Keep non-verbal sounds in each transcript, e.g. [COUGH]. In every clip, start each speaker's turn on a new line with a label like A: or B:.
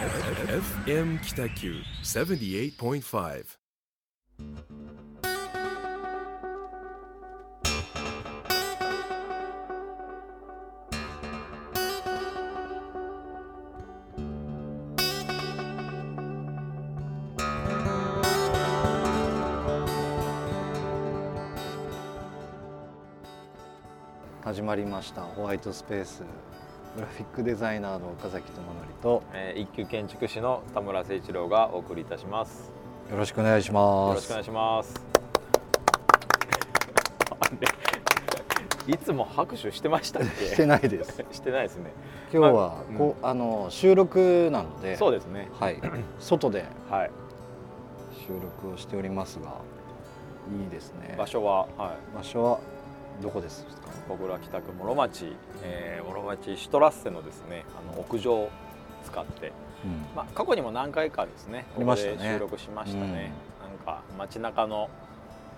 A: FM 北九78.5
B: 始まりました。ホワイトスペース。グラフィックデザイナーの岡崎智則と
C: えー一級建築士の田村誠一郎がお送りいたします。
B: よろしくお願いし
C: よ
B: ます
C: ろしくお願いします。いつも拍手してました？
B: してないです [LAUGHS]
C: してないですね。
B: 今日は
C: うん
B: こう、あの収録なので
C: そうですね。
B: はい外で
C: はい。
B: 収録をしておりますがいいですね
C: 場所ははい。
B: 場所は？どこですか？
C: 小倉北区諸町、えー、諸町シュトラッセのですねあの屋上を使って、
B: うん。
C: まあ過去にも何回かですねここで収録しましたね。なんか街中の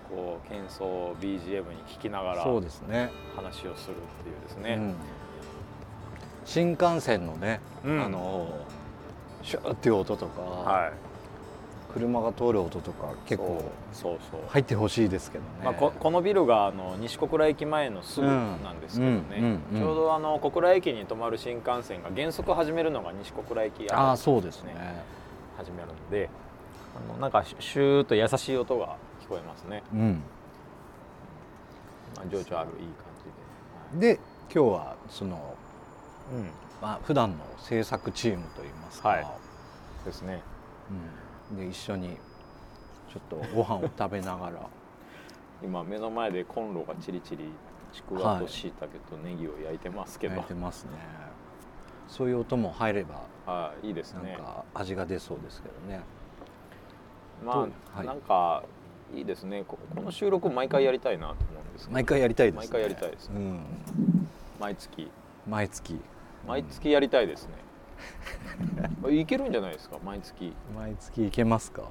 C: こう喧騒を BGM に聞きながら
B: そうですね。
C: 話をするっていうですね。
B: うん。新幹線のね、
C: うん。
B: あのシューっていう音とか、
C: はい。
B: 車が通る音とか結構
C: そうそうそう。
B: 入ってほしいですけどね、
C: まあ、ここのビルがあの西小倉駅前のすぐなんですけどね、
B: うんうんうん。
C: ちょうどあの小倉駅に止まる新幹線が原則始めるのが西小倉駅
B: ああ
C: あ
B: そうですね。
C: 始めるのであのなんかシューッと優しい音が聞こえますね、
B: うん。
C: まあ、情緒あるいい感じで、
B: で今日はその、
C: うん、
B: まあ普段の制作チームといいますか、
C: はい。ですね。
B: うん、で一緒にちょっとご飯を食べながら。
C: 今目の前でコンロがチリチリちくわとしいたけとネギを焼いてますけど、
B: 焼いてますね。そういう音も入れば
C: はいいいです
B: なん
C: ね
B: か味が出そうですけどね。
C: ま
B: はい。
C: あなんかいいですね。ここの収録毎回やりたいなと思うんですけど。
B: 毎回やりたいですね。
C: 毎回やりたいですね。
B: うん、
C: 毎月。
B: 毎月。
C: 毎月やりたいですね、[LAUGHS] いけるんじゃないですか？毎月。
B: 毎月いけますか？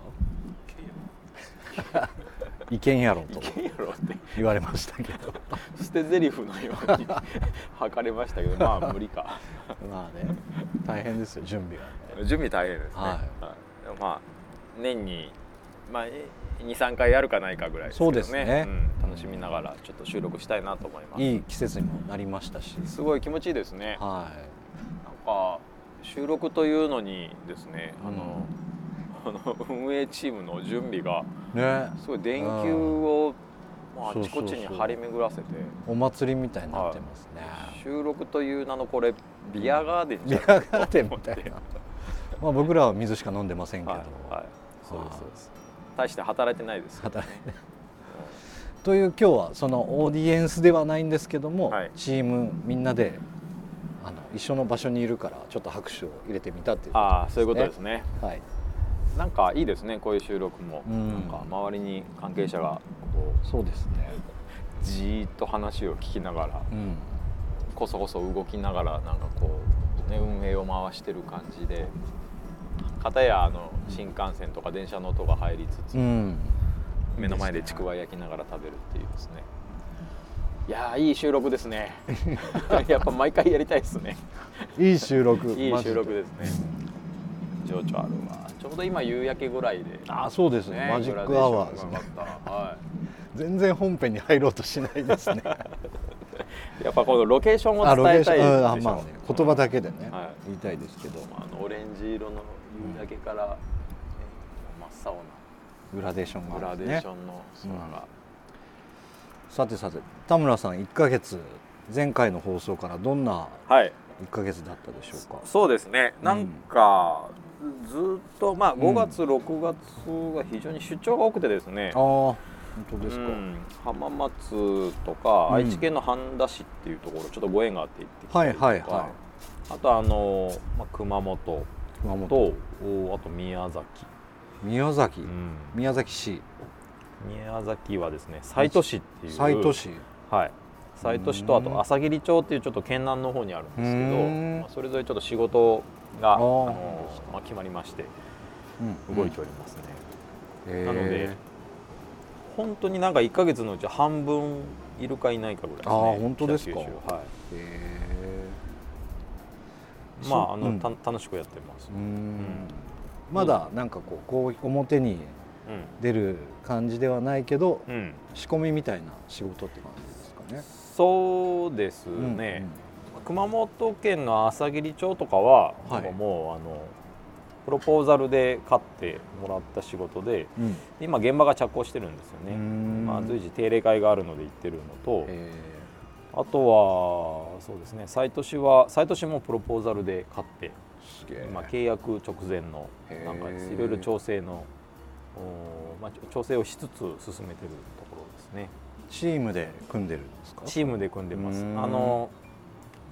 B: いけんやろと
C: いけんやろって。
B: 言われましたけど。
C: 捨て台詞のように [LAUGHS] 測れましたけどまあ無理か。
B: まあね大変ですよ準備がね。
C: 準備大変ですね、
B: はい。
C: まあ年に、まあ、23回やるかないかぐらいですけどね。
B: そうですね。
C: うん。楽しみながらちょっと収録したいなと思います。
B: いい季節にもなりましたし。
C: すごい気持ちいいですね。
B: は
C: なんか収録というのにですね、あのあの運営チームの準備が
B: いね。
C: すごい電球を、まあ、あちこちに張り巡らせて
B: お祭りみたいになってますね、
C: 収録という名のこれビアガーデンじ
B: ビ
C: ゃ
B: アガーデンみたいな。まあ僕らは水しか飲んでませんけど、
C: はい、はい、そうですそうです。大して働いてないです
B: 働い。てという今日はそのオーディエンスではないんですけども、
C: はい。
B: チームみんなで一緒の場所にいるからちょっと拍手を入れてみたっていう
C: ああそういうことですね。
B: はい。
C: なんかいいですねこういう収録も、
B: うん。
C: なんか周りに関係者がこ
B: そうですね。
C: うじーっと話を聞きながら
B: うん。
C: こそこそ動きながらなんかこう、ね、運営を回してる感じで片やあの新幹線とか電車の音が入りつつ、
B: うん。
C: 目の前でちくわ焼きながら食べるっていうですねいやーいい収録ですね。[LAUGHS] やっぱ毎回やりたいですね。
B: いい収録。[LAUGHS]
C: いい収録ですね。情緒あるわ。ちょうど今夕焼けぐらいで。
B: あそうです。ねマジックアワーですね。
C: は
B: 全然本編に入ろうとしないですね。
C: い、[LAUGHS] やっぱこのロケーションを伝えたいでしょ
B: あまあね言葉だけでね、
C: はい。
B: 言いたいですけど。
C: あのオレンジ色の夕焼けから、ね真っ青
B: グラデーション
C: なグ
B: がね。
C: ラデーションの空が、
B: さてさて田村さん1ヶ月前回の放送からどんな
C: はい。
B: 1ヶ月だったでしょうか？
C: そうですね。なんか、ずっとまあ5月、6月が非常に出張が多くてですね。
B: ああ本当ですか、
C: うん。浜松とか、
B: うん。
C: 愛知県の半田市っていうところちょっとご縁があって行ってきたりとか、
B: はいはいは
C: あとあの、まあ、熊本
B: 熊本。
C: とおあと宮崎、
B: 宮崎、
C: うん。
B: 宮崎市
C: 宮崎はですね西都市っていう
B: 西都市。
C: はい。西都市とあ
B: うん。
C: と朝霧町っていうちょっと県南の方にあるんですけど
B: うん。
C: まあ、それぞれちょっと仕事があの、まあ、決まりまして
B: うん。
C: 動いておりますね、
B: へー
C: なので本当になんか1か月のうち半分いるかいないかぐらいですね
B: あー本当ですか。
C: はい。
B: へ
C: まああの、
B: うん
C: た楽しくやってます。
B: うーん。まだなんかこうこう表に出る感じではないけど
C: うん、うん、
B: 仕込みみたいな仕事って感じですかね。
C: そうですね、熊本県の朝霧町とかは、
B: はい。
C: もうあのプロポーザルで買ってもらった仕事で
B: うん。うん
C: 今現場が着工してるんですよね、
B: ん。
C: まあ、随時定例会があるので行ってるのと、
B: え。
C: あとはそうですね。斎都市は斎都市もプロポーザルで買って
B: ーすげえ。
C: 今契約直前のなんかいろいろ調整のおまあ、調整をしつつ進めてるところですね。
B: チームで組んでるんですか？
C: チームで組んでます。
B: うん。
C: あの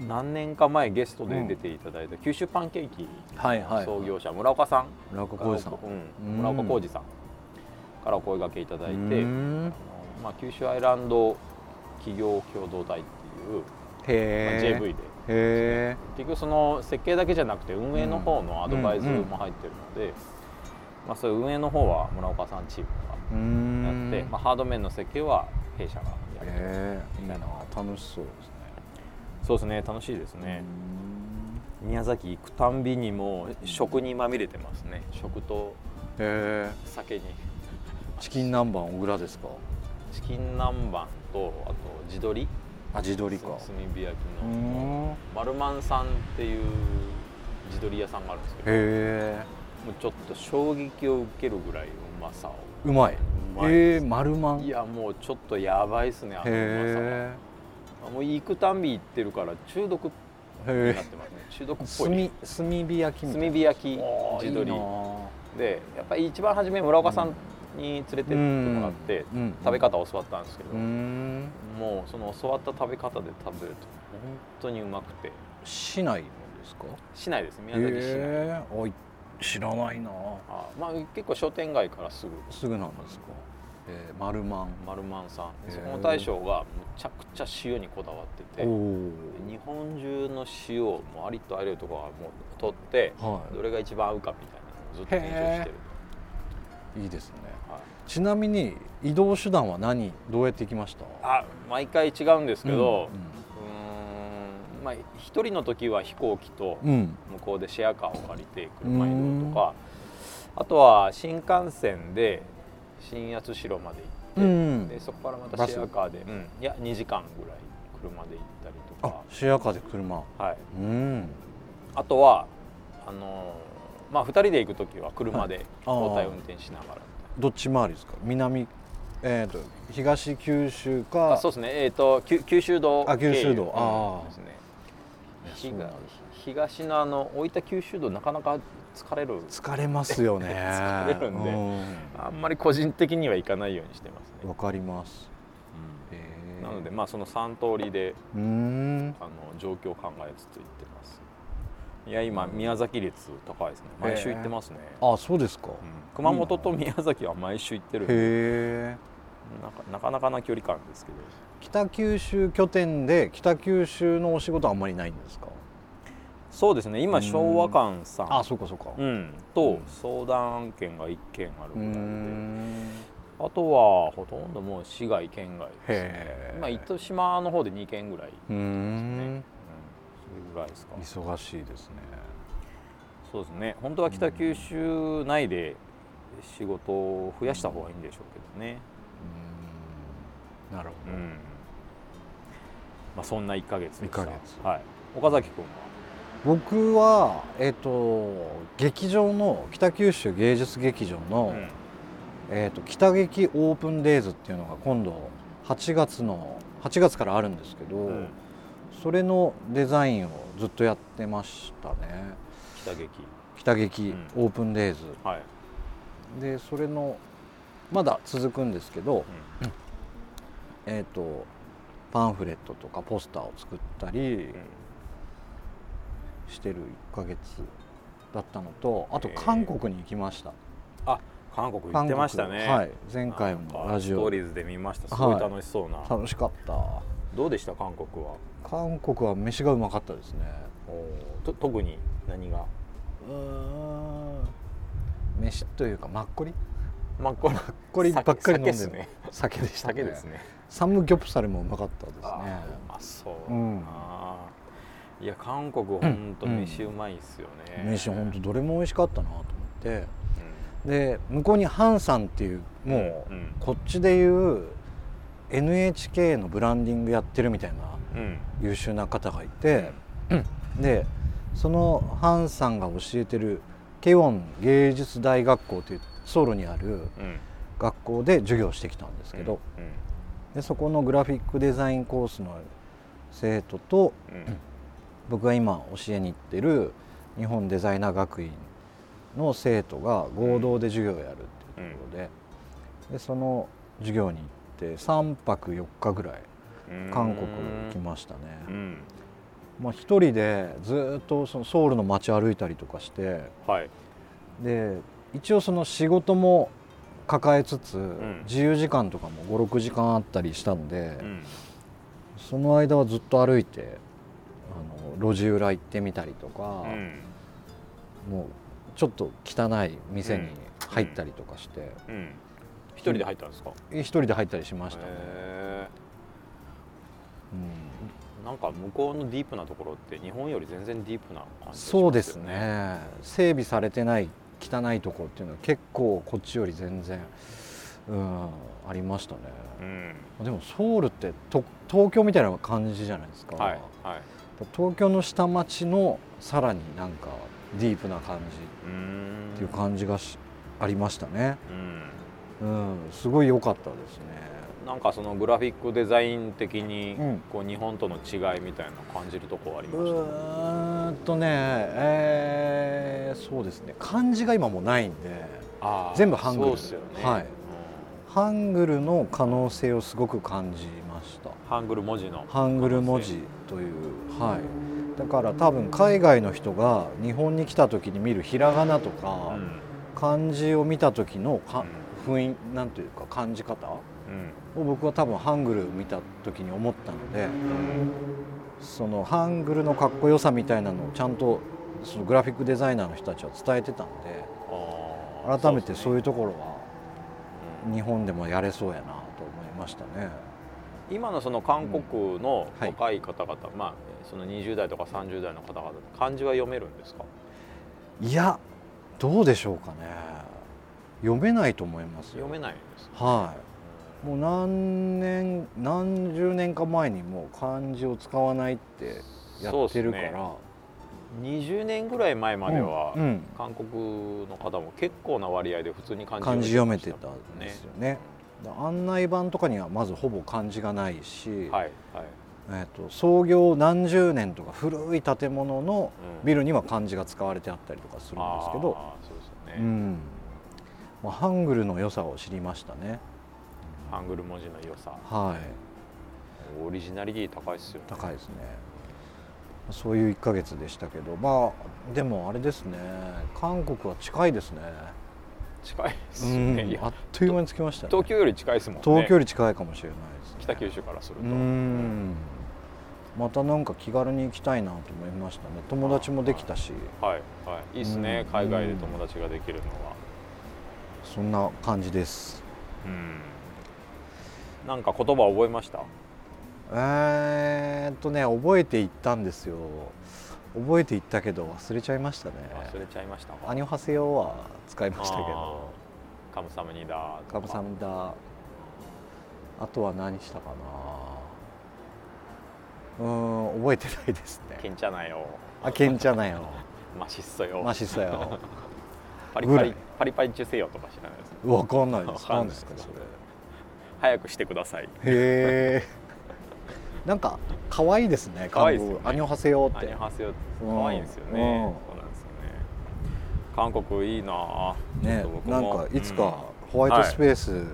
C: 何年か前ゲストで出ていただいた九州パンケーキ
B: はいはい
C: 創業者村岡さん
B: 村岡浩二さん。
C: うん
B: うん。
C: 村岡浩二さんからお声掛けいただいて、あのまあ、九州アイランド企業共同体っていう、まあ、
B: へ
C: JV で結局その設計だけじゃなくて運営の方のアドバイスも入ってるので、まあ、そういう運営の方は村岡さんチームがやって、まあ、ハード面の設計は弊社がやって
B: へえいいな楽しそうですね。
C: そうですね楽しいですね、宮崎行くたんびにもう食にまみれてますね。食と
B: へえ。
C: 酒に。
B: チキン南蛮小倉ですか？
C: チキン南蛮とあと地鶏。
B: あ地鶏か。
C: 炭火焼きの。
B: んへ
C: マルマンさんっていう地鶏屋さんがあるんですけど。
B: え
C: もうちょっと衝撃を受けるぐらいうまさを。
B: うまい。う
C: まい
B: へえ丸まん。へ
C: いやもうちょっとやばいっすねあのうま
B: え
C: さはもう行くたんび行ってるから中毒に
B: へ
C: なってますね。中毒っ
B: え
C: ぽい
B: 炭炭火焼きみたいな。
C: 炭火焼き
B: あー
C: 地鶏。
B: いいな
C: でやっぱり一番初め村岡さんに連れてってもらって
B: うん。うん。
C: 食べ方を教わったんですけど、
B: うーん。
C: もうその教わった食べ方で食べると本当にうまくて。
B: 市内のですか？
C: 市内です。宮崎市内、
B: へえおい知らないな。
C: あまあ、結構商店街からすぐ。
B: すぐなんですか。えー丸まん
C: 丸満さん。
B: へー。
C: そこの大将がむちゃくちゃ塩にこだわってて。日本中の塩をもうありとあらゆるところはもう取って
B: はい。
C: どれが一番合うかみたいなずっと研究してる、
B: いいですね。
C: はい。
B: ちなみに移動手段は何？どうやって行きました？
C: あ毎回違うんですけど、うーんまあ一人の時は飛行機と向こうでシェアカーを借りて車移動とかあとは新幹線で新八代まで行って、
B: うん。
C: でそこからまたシェアカーで、うん、いや2時間ぐらい車で行ったりと
B: あ
C: か、
B: シェアカーで車。
C: はい、
B: うん。
C: あとはあのーまあ2人で行く時は車で
B: あー
C: 交代運転しながら、
B: どっち回りですか？南えっ、と東九州か
C: あそうですね。えっ、と九九州道
B: あ九州道。あー。
C: ですね東のあの大分九州道なかなか疲れる。
B: 疲れますよね。[LAUGHS]
C: 疲れるんで
B: う
C: あんまり個人的には行かないようにしてますね。
B: わ、かります。へー
C: なのでまあその3通りで
B: うーん。
C: あの状況を考えつつ行ってます。いや今宮崎率高いですね。毎週行ってますね、
B: あそうですか、
C: うん。熊本と宮崎は毎週行ってるんで。
B: へえ。
C: なんかなかなかな距離感ですけど。
B: 北九州拠点で北九州のお仕事あんまりないんですか？
C: そうですね。今
B: うん
C: 昭和館さん。
B: あそうかそうか。
C: うん、と相談案件が1件あるぐらいで。
B: ん。
C: あとはほとんどもう市外県外ですね。
B: へえ
C: 今糸島の方で2件ぐらい、
B: うー
C: うん。
B: ん
C: それぐらいですか。
B: 忙しいですね。
C: そうですね。本当は北九州内で仕事を増やした方がいいんでしょうけどね。
B: うーん。なるほど、
C: うん。まあそんな1ヶ月でした
B: 一ヶ月。
C: はい。岡崎君は？
B: 僕はえっ、と劇場の北九州芸術劇場の、
C: うん。
B: えー、と北劇オープンデイズっていうのが今度8月の8月からあるんですけど、
C: うん。
B: それのデザインをずっとやってましたね。
C: 北劇。
B: 北劇オープンデイズ、
C: はい、
B: でそれのまだ続くんですけど、えっ、とパンフレットとかポスターを作ったりしてる1ヶ月だったのとあと韓国に行きました。
C: あ韓国行ってましたね。
B: はい。前回もラジオ。
C: ストーリーズで見ました。すごい楽しそうな、
B: 楽しかった。
C: どうでした韓国は？
B: 韓国は飯がうまかったですね。
C: と特に何が？
B: うーん。飯というかマッコリ
C: まあこれ
B: マッコリばっかり飲んでる。
C: 酒ですね。
B: 酒でしたね。
C: 酒ですね。
B: サムギョプサルもうまかったです
C: あ
B: ね
C: ーうまそう、
B: うん。
C: あいや韓国ほん。と飯うまいっすよね、
B: 飯ほんとどれも美味しかったなと思って。
C: う
B: で向こうにハンさんっていうもう、
C: うん。
B: こっちでいう NHK のブランディングやってるみたいな
C: うん。
B: 優秀な方がいて、でそのハンさんが教えてるケウォン芸術大学校というソウルにある
C: うん。
B: 学校で授業をしてきたんですけど、でそこのグラフィックデザインコースの生徒と
C: うんうん
B: 僕が今教えに行ってる日本デザイナー学院の生徒が合同で授業をやるっていうところで,、でその授業に行って3泊4日ぐらい
C: うん
B: 韓国来ましたね。
C: うん。
B: まあ、一人でずっとそのソウルの街歩いたりとかして
C: はい。
B: で一応その仕事も抱えつつ、
C: ん。
B: 自由時間とかも56時間あったりしたので、
C: うん。
B: その間はずっと歩いて路地裏行ってみたりとか、
C: うん。
B: もうちょっと汚い店に入ったりとかして、
C: うん。一人で入ったんですか？
B: 一人で入ったりしましたね、
C: へ
B: うん。
C: ーなんか向こうのディープなところって日本より全然ディープな感じがしますよ
B: そうですね。整備されてない汚いとこっていうのは結構こっちより全然、うん、ありましたね。
C: うん。
B: でもソウルってと東京みたいな感じじゃないですか、
C: はいはい
B: 東京の下町のさらになんかディープな感じっていう感じがしありましたね
C: うん。
B: うんすごい良かったですね。
C: なんかそのグラフィックデザイン的に
B: うん。
C: こう日本との違いみたいな感じるとこあり
B: う
C: ました？
B: ーんとねえーそうですね。漢字が今もうないんで全部ハングル。
C: そうっすよね。
B: はい。ハングルの可能性をすごく感じました。
C: うんハングル文字の
B: ハングル文字というはい。だから多分海外の人が日本に来た時に見るひらがなと
C: う
B: か
C: ん。
B: 漢字を見た時のか雰囲なんていうか感じ方を
C: うん。
B: 僕は多分ハングル見た時に思ったのでそのハングルのかっこよさみたいなのをちゃんとそのグラフィックデザイナーの人たちは伝えてたんで改めてそういう
C: う
B: ところは
C: うん。
B: 日本でもやれそうやなと思いましたね。
C: 今のその韓国の
B: はい。
C: 若い方々、まあその20代とか30代の方々漢字は読めるんですか？
B: いやどうでしょうかね。読めないと思いますよ。
C: 読めないんですか？
B: はい。もう何年何十年か前にもう漢字を使わないってやってるから。
C: そう20年ぐらい前までは、
B: うんうん。
C: 韓国の方も結構な割合で普通に漢字
B: 読めてたんですよね案内板とかにはまずほぼ漢字がないし、
C: はいはい、
B: えー、と創業何十年とか古い建物の
C: うん。
B: ビルには漢字が使われてあったりとかするんですけど、
C: あーそうですよね、
B: うん。まあ、ハングルの良さを知りましたね。
C: ハングル文字の良さ。
B: はい。
C: オリジナリティ高いですよね。
B: 高いですね。そういう1ヶ月でしたけどまあでもあれですね。韓国は近いですね
C: 近いですね、い
B: ん、
C: や
B: あっという間に着きましたね。
C: 東京より近いですもんね。
B: 東京より近いかもしれないです、ね、
C: 北九州からすると、
B: うん。またなんか気軽に行きたいなと思いましたね。友達もできたし。
C: はいはい。いいですね、
B: うん。
C: 海外で友達ができるのは。
B: そんな感じです。
C: うん。なんか言葉覚えました？
B: えーっとね覚えていったんですよ覚えていったけど忘れちゃいましたね。
C: 忘れちゃいました
B: アニョハセヨは使いましたけど。
C: カムサムニダ
B: カムサムダあとは何したかな。うーん覚えてないです
C: ケ
B: ね
C: ンチャナよ。
B: あけんちゃなよ。
C: マシッソよ。
B: マシソよ。[LAUGHS]
C: パリパリパリパリ中せよとか知らないです
B: わかんないです。
C: わかんない
B: 何ですか？それ。
C: 早くしてください。
B: へえなんか可愛いですね韓国アニョハセヨって。
C: アニョハセヨ
B: うん。
C: 可愛いんですよね。
B: うん。
C: そうなんですよね韓国いいな
B: ねなん
C: も
B: かいつか
C: うん。
B: ホワイトスペース、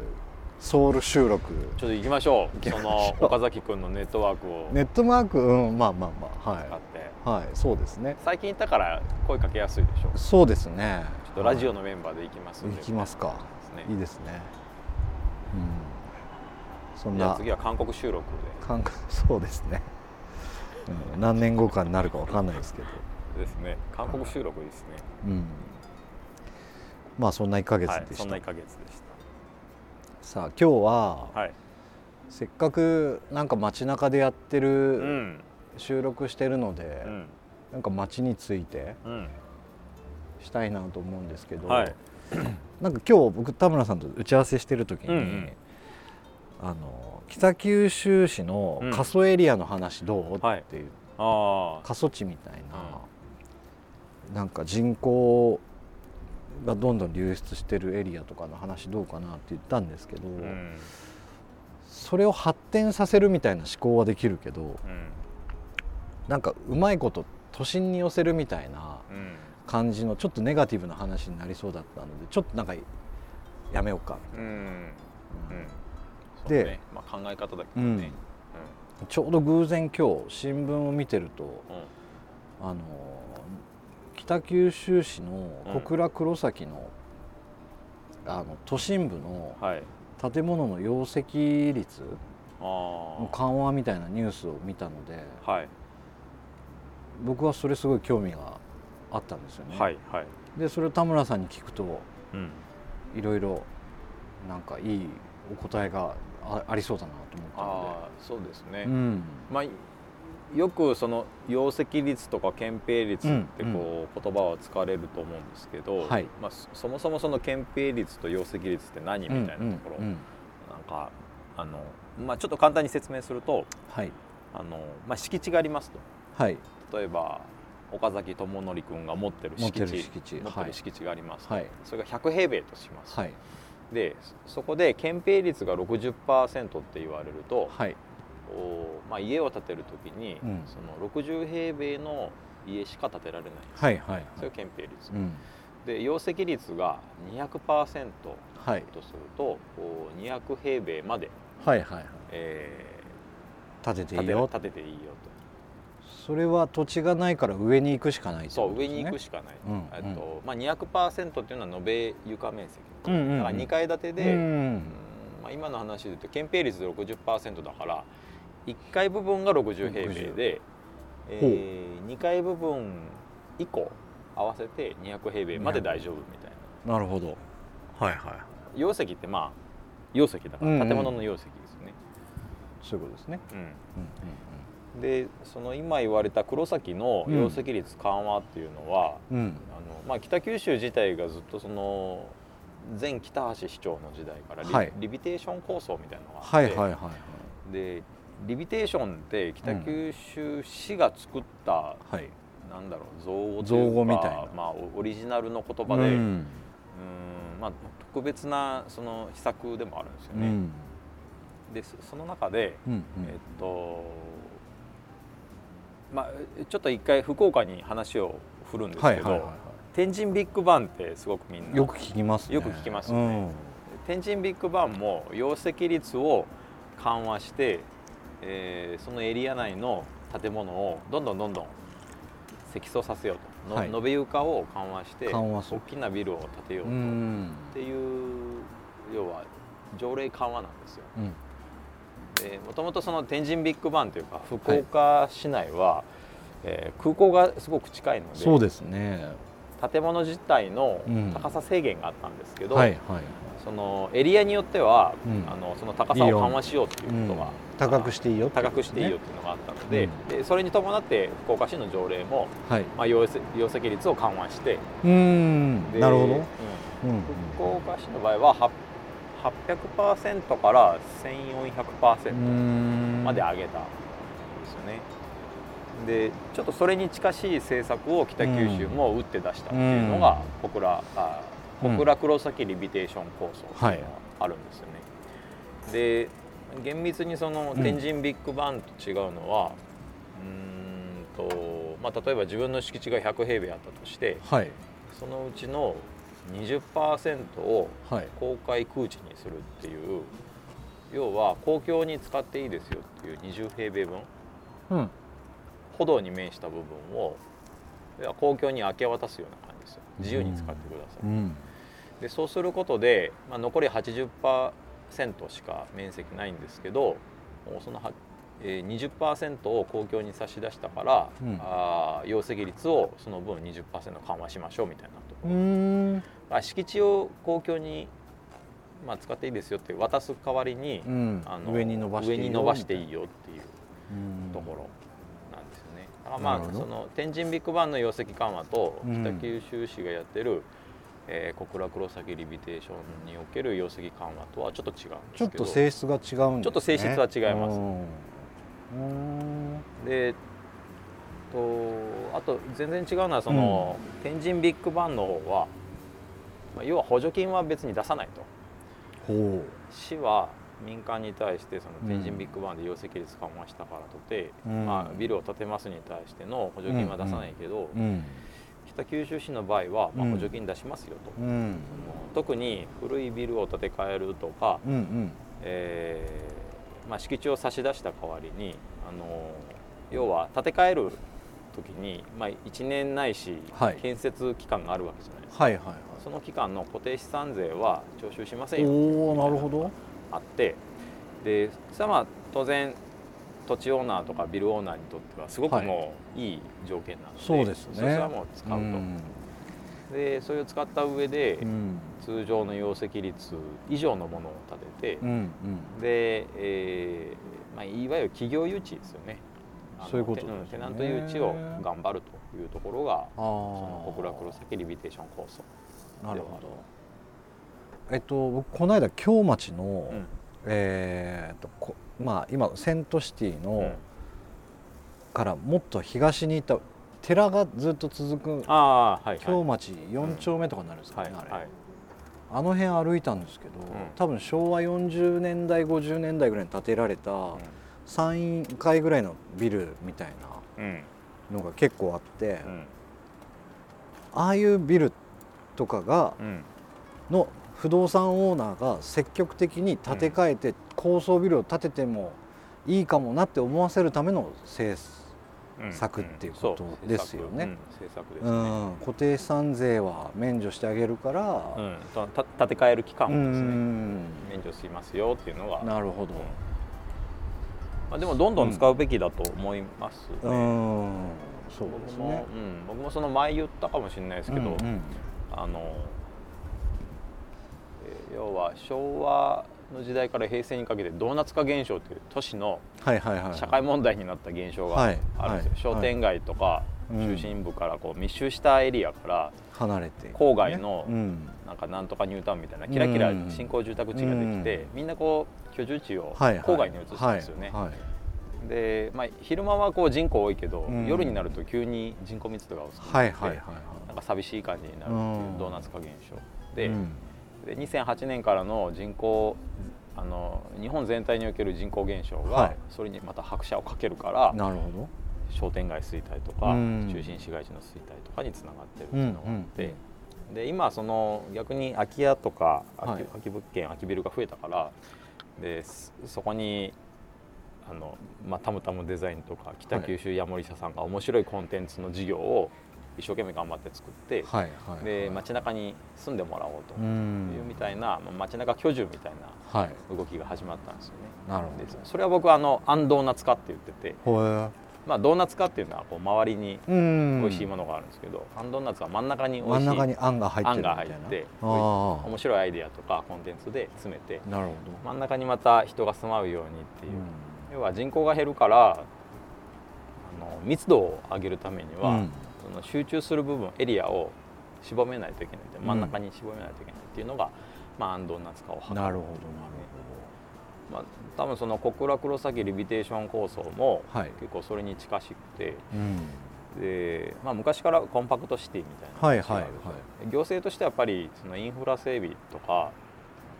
B: ソウル収録。
C: ちょっと行きましょう。その岡崎君のネットワークを。
B: ネットマークうん。まあまあまあは
C: 使って。
B: いはいそうですね。
C: 最近行ったから声かけやすいでしょちょ
B: そうですね。
C: っとラジオのメンバーで行きます
B: 行きますか。いいですね。うんそんな。
C: 次は韓国収録
B: 感覚 [LAUGHS] そうですね、うん、何年後かになるかわかんないですけど。
C: でですね。韓国収録いいですね。
B: うん。まあそんな1ヶ月
C: はい
B: でした、
C: そんな1ヶ月でし
B: さあ今日は
C: たはい。
B: せっかくなんか街中でやって
C: う
B: る
C: ん。
B: 収録してるので、
C: うん。
B: なんか街について
C: うん。
B: したいなと思うんですけど、
C: はい。[CLEARS THROAT]
B: なんか今日僕田村さんと打ち合わせしてる時に、
C: うんうん
B: あの北九州市の過疎エリアの話どう、
C: はい
B: っていう。
C: ああ
B: 過疎地みたいな、なんか人口がどんどん流出してるエリアとかの話どうかなって言ったんですけど、
C: うん。
B: それを発展させるみたいな思考はできるけど
C: うん
B: なんかうまいこと都心に寄せるみたいな
C: うん。
B: 感じのちょっとネガティブな話になりそうだったのでちょっとなんかやめようか
C: うん。うん。そう
B: で
C: ねまあ、考え方だけ
B: うん。
C: どね
B: ちょうど偶然今日新聞を見てると
C: うん。
B: あの北九州市の小倉黒崎の,、あの都心部の
C: はい。
B: 建物の容積率
C: あ
B: の緩和みたいなニュースを見たので
C: あはい。
B: 僕はそれすごい興味があったんですよね。
C: はいはい。
B: でそれを田村さんに聞くと
C: うん。
B: いろいろなんかいいお答えがあありそうだなと思ったの
C: ああそうですね、
B: で、うん、
C: まあよくその容積率とか憲兵率って
B: うん
C: こう言葉は使われると思うんですけど、
B: はい。
C: まあ、そそもそもその憲兵率と容積率って何みたいなところ、
B: うんうん。
C: なんかあの、まあ、ちょっと簡単に説明すると
B: はい。
C: あの、まあ、敷地がありますと。
B: はい。
C: 例えば岡崎智則君が持ってる
B: 持って
C: 敷地
B: る敷地。
C: 持ってる敷地がありますと、
B: はい。
C: それが100平米とします、
B: はい
C: でそそこで憲兵率が60%って言われると、
B: はい。
C: おまあ、家を建てる時に、
B: うん。
C: その60平米の家しか建てられない。
B: はいはい
C: それが憲兵率、
B: うん。
C: で容積率が200%
B: はい。
C: とするとお200平米まで、
B: はいはいはい。
C: え
B: 建てて
C: ー建て
B: いいよ
C: 建てていいよ
B: それは土地がないから上に行くしかない
C: とそう上に行く
B: し
C: しかない、
B: うん
C: えっとまあ、200%っていうのは延べ床面積、
B: うんうんうん。
C: だから2階建てで、
B: う
C: うん
B: ん
C: まあ、今の話で言うと憲兵率で60%だから1階部分が60平米で、えー、2階部分以降合わせて200平米まで大丈夫みたいな。
B: なるほど。はいはい。
C: 容積ってまあ容積だか
B: うんうん。
C: ら建物の容積ですよね、
B: そういうことですね。
C: うん
B: うん
C: でその今言われた黒崎の容積率緩和っていうのは、
B: うん。うん。うん
C: あのまあ、北九州自体がずっとその前北橋市長の時代からリ,、
B: はい。
C: リビテーション構想みたいなのがあって、
B: はいはい
C: でリビテーションって北九州市が作った、
B: はい。
C: なんだろう造語というか
B: 造語みたいな。
C: まあ、オリジナルの言葉で、
B: う
C: うんんまあ、特別なその施策でもあるんですよね。
B: うん。
C: でそその中で、
B: うん。
C: えっとまあ、ちょっと一回福岡に話を振るんですけど、
B: はいはいはいは
C: 天神ビッグバンってすごくみんな
B: よく聞きますね。
C: よく聞きますよね。天神ビッグバンも容積率を緩和して、えーそのエリア内の建物をどんどんどんどん積層させようと、の
B: はい。
C: 延べ床を緩和して大きなビルを建てよう
B: う
C: と、っ
B: ん
C: ていう要は条例緩和なんですよ。
B: うん。
C: でもともとその天神ビッグバンというか福岡市内は、えー空港がすごく近いので
B: そうですね。
C: 建物自体の
B: うん。
C: 高さ制限があったんですけど、
B: はいはい。
C: そのエリアによっては、
B: うん。
C: あのその高さを緩和しようということが、
B: 高くしていいよって
C: 高くしていいよっていうのがあったので,、
B: うん。
C: でそれに伴って福岡市の条例も、
B: はい。
C: まあ、容積容積率を緩和して
B: うん。
C: で
B: なるほど。
C: うん。
B: うん。
C: 福岡市の場合はは800%から1400%
B: うん。
C: まで上げたんですよね。でちょっとそれに近しい政策を北九州も打って出したっていうのが小倉あ小倉黒崎リビテーション構想っていうのがあるんですよね。で厳密にその
B: うん
C: 天神ビッグバンと違うのは、うーんとまあ、例えば自分の敷地が100平米あったとして
B: はい。
C: そのうちの20%を
B: はい。
C: 公開空地にするっていう要は公共に使っていいですよっていう20平米分
B: うん。
C: 歩道に面した部分を公共に明け渡すような感じですよ。自由に使ってください、
B: うん。
C: でそうすることで、まあ、残り80%しか面積ないんですけどその20%を公共に差し出したから、
B: うん。
C: あー容積率をその分20%緩和しましょうみたいなとこ
B: う
C: ろ、敷地を公共に、まあ、使っていいですよって渡す代わりに、
B: うん。
C: あの
B: 上に伸ばしていいよ
C: っていう。
B: うん。
C: ところなんでだからまあその天神ビッグバンの容積緩和と
B: うん。
C: 北九州市がやってる、えー小倉黒崎リビテーションにおける容積緩和とはちょっと違うんです
B: ちょっ
C: けど
B: と性質が違うんですね。
C: ちょっと性質は違います。
B: うんうん
C: でとあと全然違うのはその、天神ビッグバンの方は、まあ、要は補助金は別に出さないと。
B: ほ
C: 市は民間に対してその
B: うん。
C: 天神ビッグバンで容積率緩和したからとて、
B: うん。
C: まあ、ビルを建てますに対しての補助金は出さないけど、
B: ううん。
C: 北九州市の場合は、まあ、
B: うん。
C: 補助金出しますよと、
B: うん。
C: 特に古いビルを建て替えるとか、
B: うんうん。
C: えーまあ、敷地を差し出した代わりにあの要は建て替える時に、まあ、1年ないし
B: はい。
C: 建設期間があるわけじゃないですか、
B: はいはいはい。
C: その期間の固定資産税は徴収しませんよ。
B: おおなるほど。
C: あってでそれはまあ当然土地オーナーとかビルオーナーにとってはすごくもうい。い条件なので、
B: そうですね。
C: それはもう使うと、
B: ん
C: でそれを使った上で、
B: うん。
C: 通常の容積率以上のものを建てて、で、えーまあ、いわゆる企業誘致ですよね。
B: そういうことですね。
C: テナント誘致を頑張るというところが
B: あ
C: その
B: あ
C: 小倉黒崎リビテーション構想
B: なるほど。えっと僕この間京町の、
C: うん。
B: えーっとこまあ今セントシティの、
C: うん。
B: からもっと東にいた寺がずっと続く
C: ああはいはい。
B: 京町4丁目とかになるんですかね、あれ、あの辺歩いたんですけど、多分昭和40年代50年代ぐらいに建てられた3階ぐらいのビルみたいなのが結構あって、
C: うん。
B: ああいうビルとかが
C: うん。
B: の不動産オーナーが積極的に建て替えて高層ビルを建ててもいいかもなって思わせるための政
C: うん
B: 策っていうことですよね。固定資産税は免除してあげるから、
C: うんた建て替える期間
B: う
C: をですね
B: ん
C: 免除しますよっていうのが、
B: なるほど、
C: まあ、でもどんどん使うべきだと思いますね、
B: うん、そう
C: 僕も、
B: ですね。
C: うん、僕もその前言ったかもしれないですけど、あの、えー要は昭和の時代から平成にかけてドーナツ化現象という都市の社会問題になった現象があるんですよ、商店街とか
B: うん。
C: 中心部からこう密集したエリアから
B: 離れて、
C: 郊外の
B: うん。
C: なんかなんとかニュータウンみたいなキラキラ
B: うん。
C: 新興住宅地ができて、
B: うん。
C: みんなこう居住地を郊外に移すんですよね。で、まあ、昼間はこう人口多いけど、
B: うん。
C: 夜になると急に人口密度が薄くなって、
B: はいはいはい。
C: なんか寂しい感じになるっていう
B: うん。
C: ドーナツ化現象で,、
B: うん
C: で2008年からの人口あの日本全体における人口減少が
B: はい。
C: それにまた拍車をかけるから、
B: なるほど。
C: 商店街衰退とか、
B: うん。
C: 中心市街地の衰退とかにつながってるっていうのがあって、
B: うんうん
C: で今その逆に空き家とか空き,、
B: はい。
C: 空き物件空きビルが増えたからですそこにあの、まあ、たむたむデザインとか北九州ヤモリ社さんが面白いコンテンツの事業を一生懸命頑張って作って、
B: はいはい。
C: で街中に住んでもらおうと
B: う
C: いうんみたいな、まあ街中居住みたい
B: はい。
C: な動きが始まったんですよね。
B: なるほ
C: でそれは僕はあのアンドーナツ化って言ってて、まあ、ドーナツ化っていうのはこう周りに。美味しいものがあるんですけど、アンドーナツは真ん中に美味しい
B: 真ん中にあんが入ってるみたいな。
C: あんが入って
B: あ
C: 面白いアイデアとかコンテンツで詰めて
B: あ。なるほ
C: 真ん中にまた人が住まうようにって
B: ど。
C: いう、要は人口が減るからあの密度を上げるためには、
B: うん
C: その集中する部分エリアを絞めないといけない真ん中に絞めないといけないっていうのが、まあ、アンドーナツ化を図る
B: なるほどなる
C: まあ、多分その小倉黒崎リビテーション構想も
B: はい。
C: 結構それに近しくて。
B: うん。
C: で、まあ、昔からコンパクトシティみたいな
B: はいはい
C: 話があるで行政としてはやっぱりそのインフラ整備とか、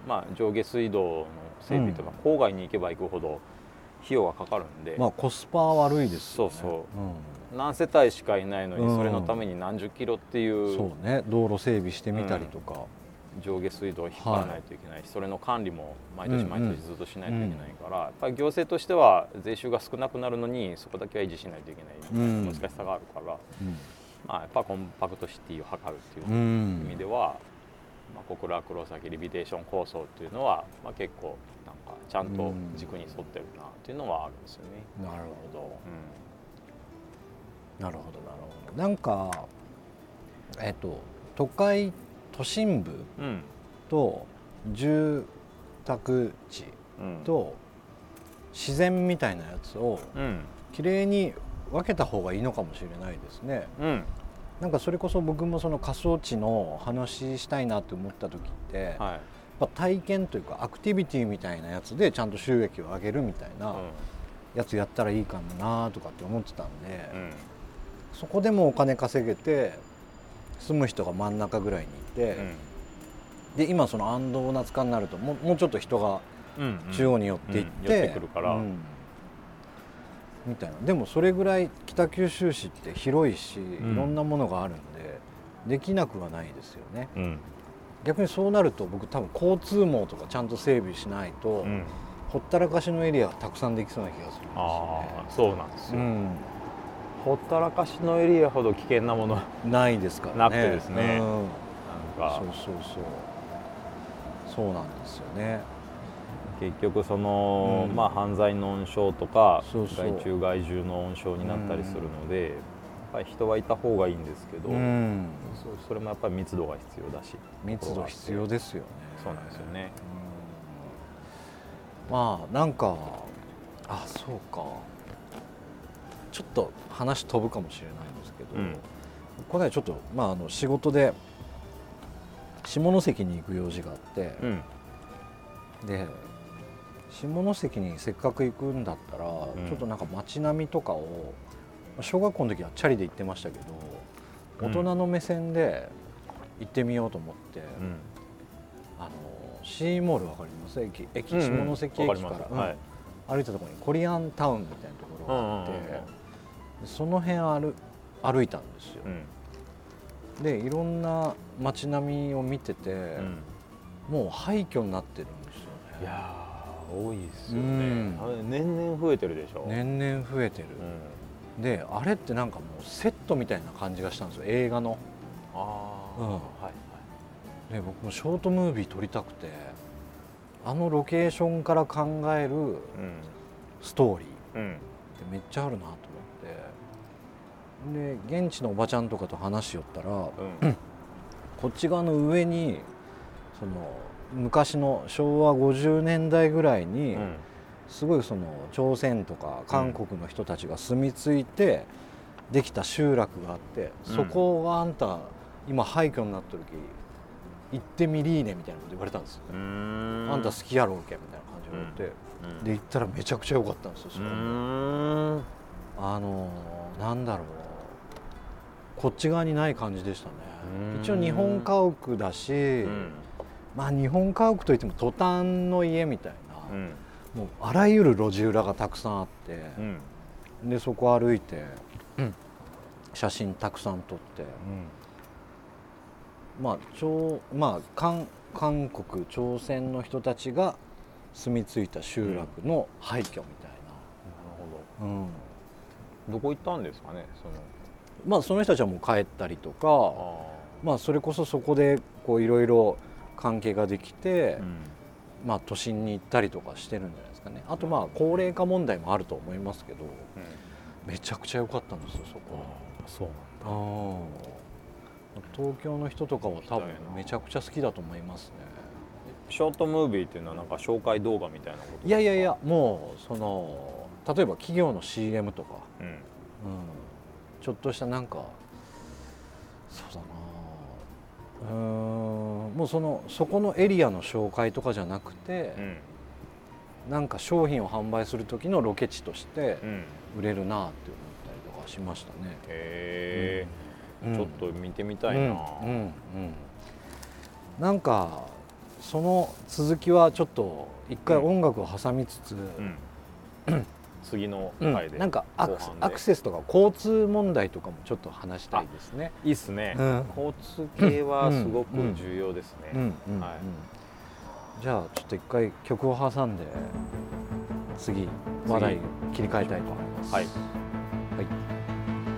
C: まあ、上下水道の整備とか、郊外に行けば行くほど費用がかかるんで、
B: まあコスパ悪いですよね。
C: そうそう。
B: うん
C: 何世帯しかいないのに
B: うん。
C: それのために何十キロっていう
B: そうね。道路整備してみたりとか、
C: 上下水道を引っ張らないといけないし、それの管理も毎年毎年ずっとしないといけないから、やっぱり行政としては税収が少なくなるのにそこだけは維持しないといけない。難しさがあるから、
B: うん。
C: まあ、やっぱコンパクトシティを図るっていう
B: う
C: 意
B: ん
C: 味では、まあ、小倉黒崎リビテーション構想っていうのは、まあ、結構なんかちゃんと軸に沿ってるなっていうのはあるんですよね。
B: なるほど。
C: う
B: なるほどなるほど。なんかえっと都会都心部
C: んうん。
B: と住宅地
C: うん。
B: と自然みたいなやつを
C: うん。
B: きれいに分けた方がいいのかもしれないですね。
C: うん。
B: なんかそれこそ僕もその仮想地の話したいなって思った時って、やっ
C: はい
B: ぱ体験というかアクティビティみたいなやつでちゃんと収益を上げるみたいなやつやったらいいかなとかって思ってたんで、
C: うんうん
B: そこでもお金稼げて住む人が真ん中ぐらいにいて、で今その安ドーナツ化になるともうもうちょっと人が
C: うん
B: 中央に寄っていって、
C: くるから。
B: うん。みたいな。でもそれぐらい北九州市って広いし、
C: ん。
B: いろんなものがあるんでできなくはないですよね。
C: うん。
B: 逆にそうなると僕多分交通網とかちゃんと整備しないと、
C: うん。
B: ほったらかしのエリアがたくさんできそうな気がするんですよ
C: あ
B: ね。
C: あそうなんですよ、
B: うん
C: ほったらかしのエリアほど危険なもの
B: ないですからね。
C: なくてですね。
B: うん。
C: なんか。
B: そうそうそう。そうなんですよね。
C: 結局その、
B: うん。
C: まあ犯罪の温床とか害虫害獣の温床になったりするので、やっぱり人はいた方がいいんですけど、
B: うん。
C: それもやっぱり密度が必要だし。
B: 密度必要ですよね。
C: そうなんですよね。
B: うん。まあなんかあそうかちょっと話飛ぶかもしれないんですけど、
C: うん。
B: この間ちょっと、まあ、あの仕事で下関に行く用事があって、
C: うん。
B: で下関にせっかく行くんだったら、
C: ん。
B: ちょっとなんか街並みとかを小学校の時はチャリで行ってましたけど
C: うん。
B: 大人の目線で行ってみようと思って、
C: うん。
B: あのシーモールわかります？駅駅下関駅から、歩いたところにコリアンタウンみたいなところがあって、その辺歩歩いたんですよ、
C: うん。
B: でいろんな街並みを見てて、
C: うん。
B: もう廃墟になってるんですよね。
C: いやー多いですよね、
B: うん。
C: 年々増えてるでしょ、
B: 年々増えてる、
C: うん、
B: であれってなんかもうセットみたいな感じがしたんですよ映画の。
C: ああ、
B: うん。
C: はい
B: で僕もショートムービー撮りたくてあのロケーションから考える
C: うん。
B: ストーリー。
C: うん。
B: ってめっちゃあるなとで現地のおばちゃんとかと話しよったら
C: うん。[CLEARS THROAT]
B: こっち側の上にその昔の昭和50年代ぐらいに、
C: うん。
B: すごいその朝鮮とか韓国の人たちが住み着いてできた集落があって、
C: うん。
B: そこがあんた今廃墟になってるき行ってみりーねみたいなこと言われたんですよ、
C: うーん。
B: あんた好きやろうけみたいな感じで言われて、
C: うん。
B: で行ったらめちゃくちゃ良かったんですよあのーなんだろうこっち側にない感じでしたね。
C: うん。
B: 一応日本家屋だし、
C: うん。
B: まあ日本家屋といってもトタンの家みたいな、
C: うん。
B: もうあらゆる路地裏がたくさんあって、
C: うん。
B: でそこ歩いて、写真たくさん撮って、まあ朝まあ韓韓国朝鮮の人たちが住み着いた集落の廃墟みたい
C: な。るほ
B: な、うん。
C: どどこ行ったんですかねその
B: まあその人たちはもう帰ったりとか
C: あ
B: まあそれこそそこでこういろいろ関係ができて、まあ都心に行ったりとかしてるんじゃないですかね。あとまあ高齢化問題もあると思いますけどめちゃくちゃ良かったんですよそこは。
C: そう
B: ああ東京の人とかは多分めちゃくちゃ好きだと思いますね。
C: ショートムービーっていうのはなんか紹介動画みたいなこと
B: いやいやいやもうその例えば企業の CM とか、
C: うん。
B: うん、ちょっとしたなんかそうだな。うーんもうそのそこのエリアの紹介とかじゃなくて
C: う、ん。
B: なんか商品を販売する時のロケ地として
C: うん。
B: 売れるなって思ったりとかしましたね。
C: へえ
B: うん。
C: ちょっと見てみたいな。
B: うんうんうんなんかその続きはちょっと一回音楽を挟みつつ、[CLEARS THROAT]
C: うん次の
B: うん
C: 回で
B: なんかアクセスとか交通問題とかもちょっと話したいですね。
C: いいっすね。
B: うん。
C: 交通系はすごく重要です
B: うん。
C: ね
B: じゃあちょっと一回曲を挟んで次話題切り替えたいと思います。